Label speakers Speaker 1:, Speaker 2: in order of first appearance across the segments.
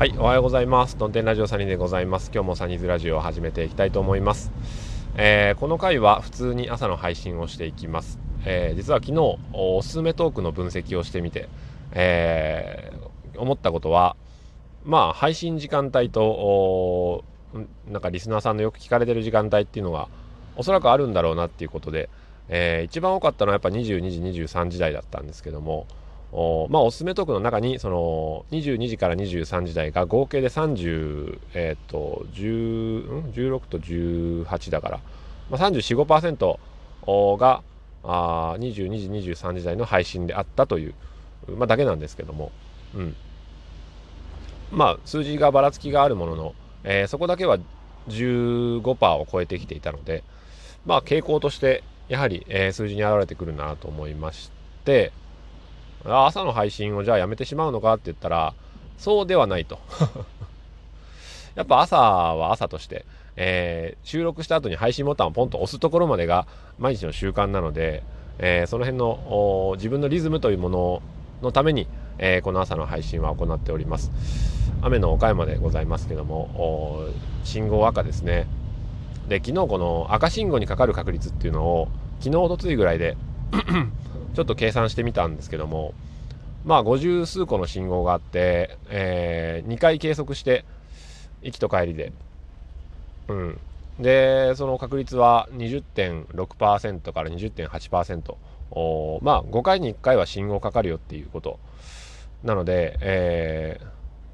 Speaker 1: はい、おはようございます。トンテンラジオサニーでございます。今日もサニーズラジオを始めていきたいと思います。えー、この回は普通に朝の配信をしていきます。えー、実は昨日おすすめトークの分析をしてみて、えー、思ったことは、まあ配信時間帯となんかリスナーさんのよく聞かれてる時間帯っていうのがおそらくあるんだろうなっていうことで、えー、一番多かったのはやっぱ22時23時台だったんですけども、おまあ、おすすめトークの中にその22時から23時台が合計で30、えーと、10 16と18だから、まあ、34.5%があ22時23時台の配信であったという、まあ、だけなんですけども、うん、まあ数字がばらつきがあるものの、えー、そこだけは15%を超えてきていたのでまあ傾向としてやはり、えー、数字に現れてくるなと思いまして朝の配信をじゃあやめてしまうのかって言ったら、そうではないと。やっぱ朝は朝として、えー、収録した後に配信ボタンをポンと押すところまでが毎日の習慣なので、えー、その辺の自分のリズムというもののために、えー、この朝の配信は行っております。雨の岡山でございますけども、信号赤ですね。で、昨日この赤信号にかかる確率っていうのを、昨日、おとついぐらいでちょっと計算してみたんですけども、まあ、50数個の信号があって、えー、2回計測して、行きと帰りで。うん。で、その確率は20.6%から20.8%。おまあ、5回に1回は信号かかるよっていうこと。なので、えー、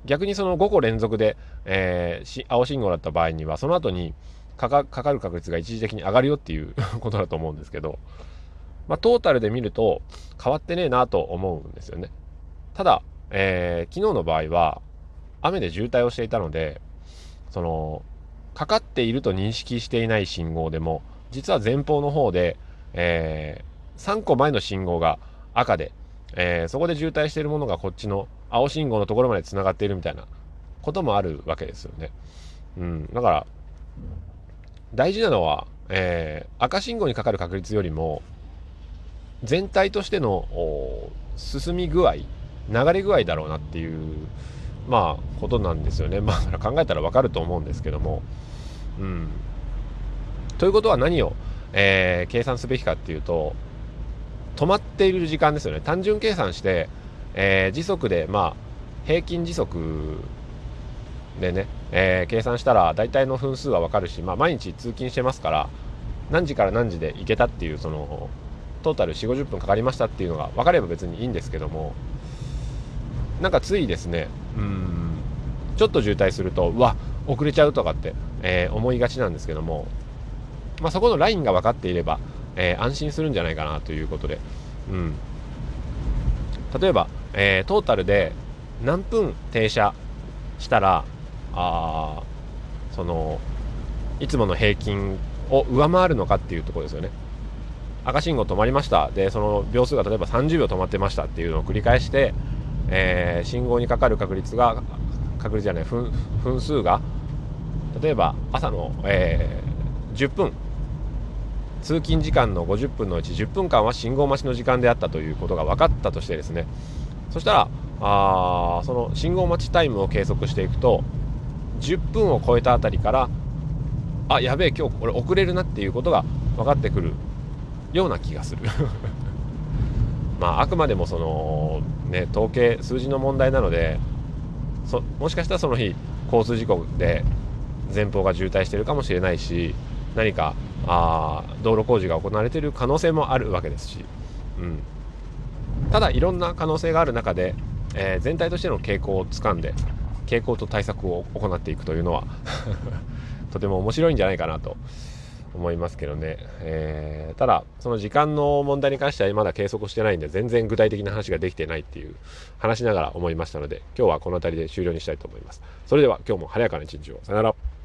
Speaker 1: 逆にその5個連続で、えー、青信号だった場合には、その後にかかる確率が一時的に上がるよっていうことだと思うんですけど、まあ、トータルで見ると変わってねえなと思うんですよね。ただ、えー、昨日の場合は雨で渋滞をしていたので、その、かかっていると認識していない信号でも、実は前方の方で、えー、3個前の信号が赤で、えー、そこで渋滞しているものがこっちの青信号のところまで繋がっているみたいなこともあるわけですよね。うん。だから、大事なのは、えー、赤信号にかかる確率よりも、全体としての進み具合流れ具合だろうなっていうまあことなんですよね。まあ考えたらわかると思うんですけども。うん。ということは何を、えー、計算すべきかっていうと止まっている時間ですよね。単純計算して、えー、時速でまあ平均時速でね、えー、計算したら大体の分数はわかるし、まあ、毎日通勤してますから何時から何時で行けたっていうそのトータル4 5 0分かかりましたっていうのが分かれば別にいいんですけどもなんかついですねうんちょっと渋滞するとうわ遅れちゃうとかって、えー、思いがちなんですけども、まあ、そこのラインが分かっていれば、えー、安心するんじゃないかなということで、うん、例えば、えー、トータルで何分停車したらあそのいつもの平均を上回るのかっていうところですよね。赤信号止まりました。でその秒数が例えば30秒止まってましたっていうのを繰り返して、えー、信号にかかる確率が確率じゃない分分数が例えば朝の、えー、10分通勤時間の50分のうち10分間は信号待ちの時間であったということが分かったとしてですね。そしたらあその信号待ちタイムを計測していくと10分を超えたあたりからあやべえ今日俺遅れるなっていうことが分かってくる。ような気がする。まああくまでもそのね統計数字の問題なのでそもしかしたらその日交通事故で前方が渋滞してるかもしれないし何かあ道路工事が行われている可能性もあるわけですし、うん、ただいろんな可能性がある中で、えー、全体としての傾向をつかんで傾向と対策を行っていくというのは とても面白いんじゃないかなと。思いますけどね、えー、ただその時間の問題に関してはまだ計測してないんで全然具体的な話ができてないっていう話しながら思いましたので今日はこの辺りで終了にしたいと思います。それでは今日も晴れやかな一日を。さよなら。